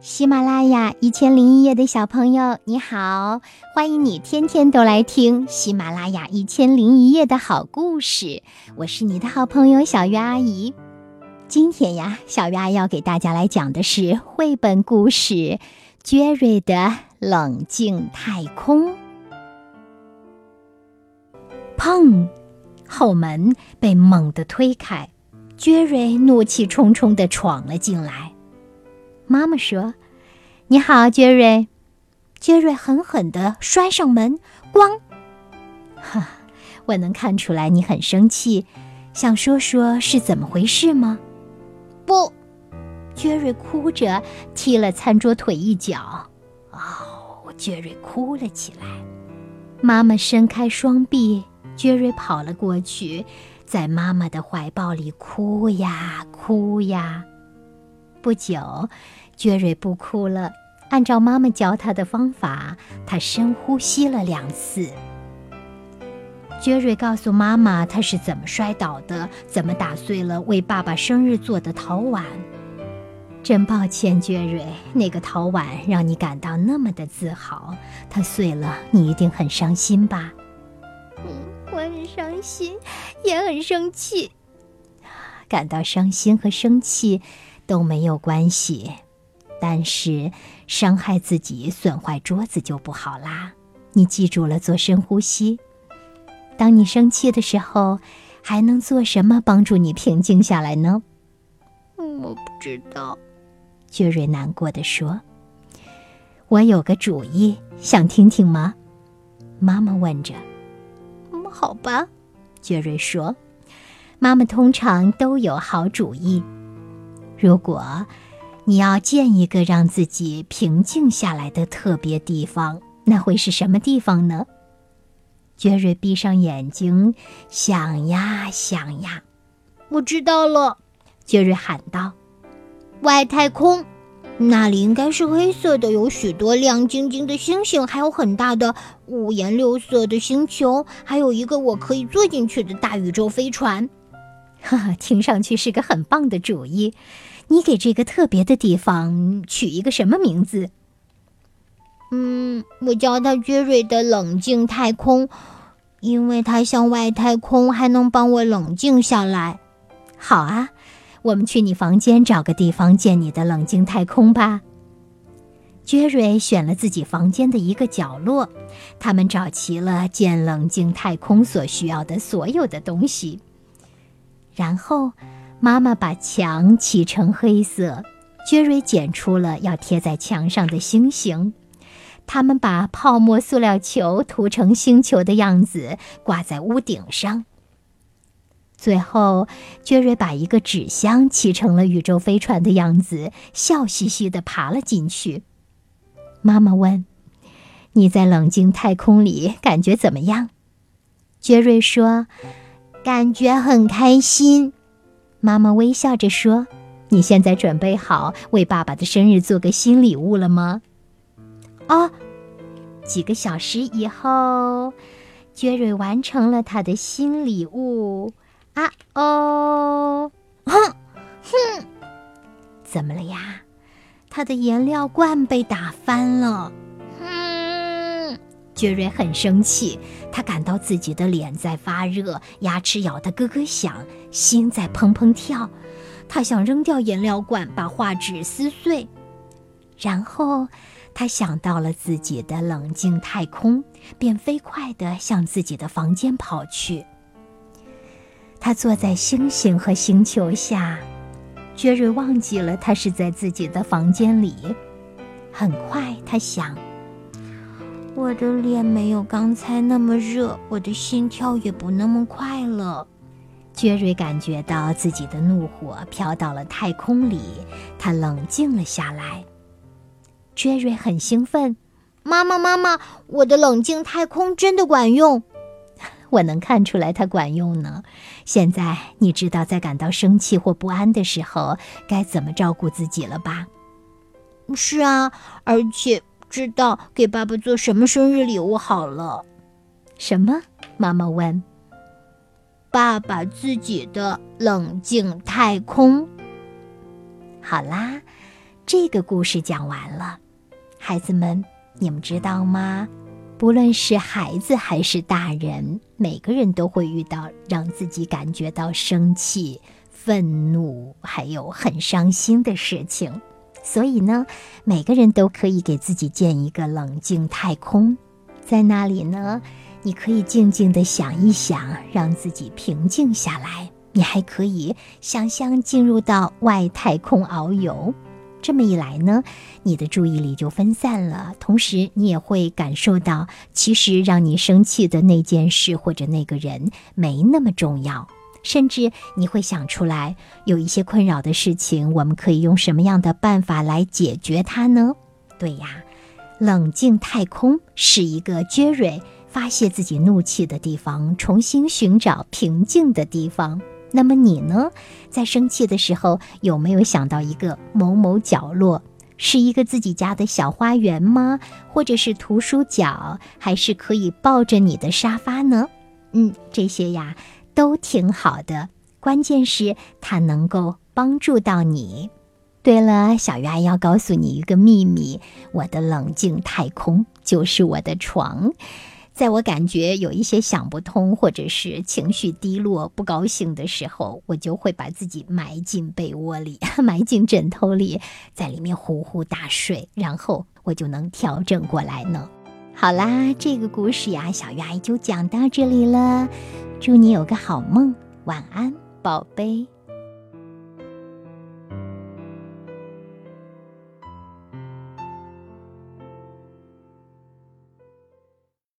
喜马拉雅一千零一夜的小朋友，你好，欢迎你天天都来听喜马拉雅一千零一夜的好故事。我是你的好朋友小鱼阿姨。今天呀，小鱼阿姨要给大家来讲的是绘本故事《杰瑞的冷静太空》。砰！后门被猛地推开，杰瑞怒气冲冲地闯了进来。妈妈说：“你好，杰瑞。”杰瑞狠狠地摔上门，咣！哈，我能看出来你很生气，想说说是怎么回事吗？不，杰瑞哭着踢了餐桌腿一脚。哦，杰瑞哭了起来。妈妈伸开双臂，杰瑞跑了过去，在妈妈的怀抱里哭呀哭呀。不久，杰瑞不哭了。按照妈妈教他的方法，他深呼吸了两次。杰瑞告诉妈妈他是怎么摔倒的，怎么打碎了为爸爸生日做的陶碗。真抱歉，杰瑞，那个陶碗让你感到那么的自豪，它碎了，你一定很伤心吧？嗯，我很伤心，也很生气。感到伤心和生气。都没有关系，但是伤害自己、损坏桌子就不好啦。你记住了，做深呼吸。当你生气的时候，还能做什么帮助你平静下来呢？我不知道，杰瑞难过的说。我有个主意，想听听吗？妈妈问着。嗯好吧，杰瑞说。妈妈通常都有好主意。如果你要建一个让自己平静下来的特别地方，那会是什么地方呢？杰瑞闭上眼睛，想呀想呀。我知道了，杰瑞喊道：“外太空，那里应该是黑色的，有许多亮晶晶的星星，还有很大的五颜六色的星球，还有一个我可以坐进去的大宇宙飞船。”哈哈，听上去是个很棒的主意。你给这个特别的地方取一个什么名字？嗯，我叫它“杰瑞的冷静太空”，因为它像外太空，还能帮我冷静下来。好啊，我们去你房间找个地方建你的冷静太空吧。杰瑞选了自己房间的一个角落，他们找齐了建冷静太空所需要的所有的东西，然后。妈妈把墙漆成黑色，杰瑞剪出了要贴在墙上的星星。他们把泡沫塑料球涂成星球的样子，挂在屋顶上。最后，杰瑞把一个纸箱漆成了宇宙飞船的样子，笑嘻嘻地爬了进去。妈妈问：“你在冷静太空里感觉怎么样？”杰瑞说：“感觉很开心。”妈妈微笑着说：“你现在准备好为爸爸的生日做个新礼物了吗？”哦，几个小时以后，杰瑞完成了他的新礼物。啊哦，哼哼，怎么了呀？他的颜料罐被打翻了。杰瑞很生气，他感到自己的脸在发热，牙齿咬得咯咯响。心在砰砰跳，他想扔掉颜料罐，把画纸撕碎。然后，他想到了自己的冷静太空，便飞快地向自己的房间跑去。他坐在星星和星球下，杰瑞忘记了他是在自己的房间里。很快，他想：我的脸没有刚才那么热，我的心跳也不那么快了。杰瑞感觉到自己的怒火飘到了太空里，他冷静了下来。杰瑞很兴奋：“妈妈，妈妈，我的冷静太空真的管用！我能看出来它管用呢。现在你知道在感到生气或不安的时候该怎么照顾自己了吧？”“是啊，而且知道给爸爸做什么生日礼物好了。”“什么？”妈妈问。爸爸自己的冷静太空。好啦，这个故事讲完了，孩子们，你们知道吗？不论是孩子还是大人，每个人都会遇到让自己感觉到生气、愤怒，还有很伤心的事情。所以呢，每个人都可以给自己建一个冷静太空，在那里呢，你可以静静地想一想，让自己平静下来。你还可以想象进入到外太空遨游。这么一来呢，你的注意力就分散了，同时你也会感受到，其实让你生气的那件事或者那个人没那么重要，甚至你会想出来，有一些困扰的事情，我们可以用什么样的办法来解决它呢？对呀，冷静太空是一个杰瑞发泄自己怒气的地方，重新寻找平静的地方。那么你呢，在生气的时候有没有想到一个某某角落，是一个自己家的小花园吗？或者是图书角，还是可以抱着你的沙发呢？嗯，这些呀都挺好的，关键是它能够帮助到你。对了，小鱼阿姨要告诉你一个秘密，我的冷静太空就是我的床。在我感觉有一些想不通，或者是情绪低落、不高兴的时候，我就会把自己埋进被窝里，埋进枕头里，在里面呼呼大睡，然后我就能调整过来呢。好啦，这个故事呀，小鱼阿姨就讲到这里了。祝你有个好梦，晚安，宝贝。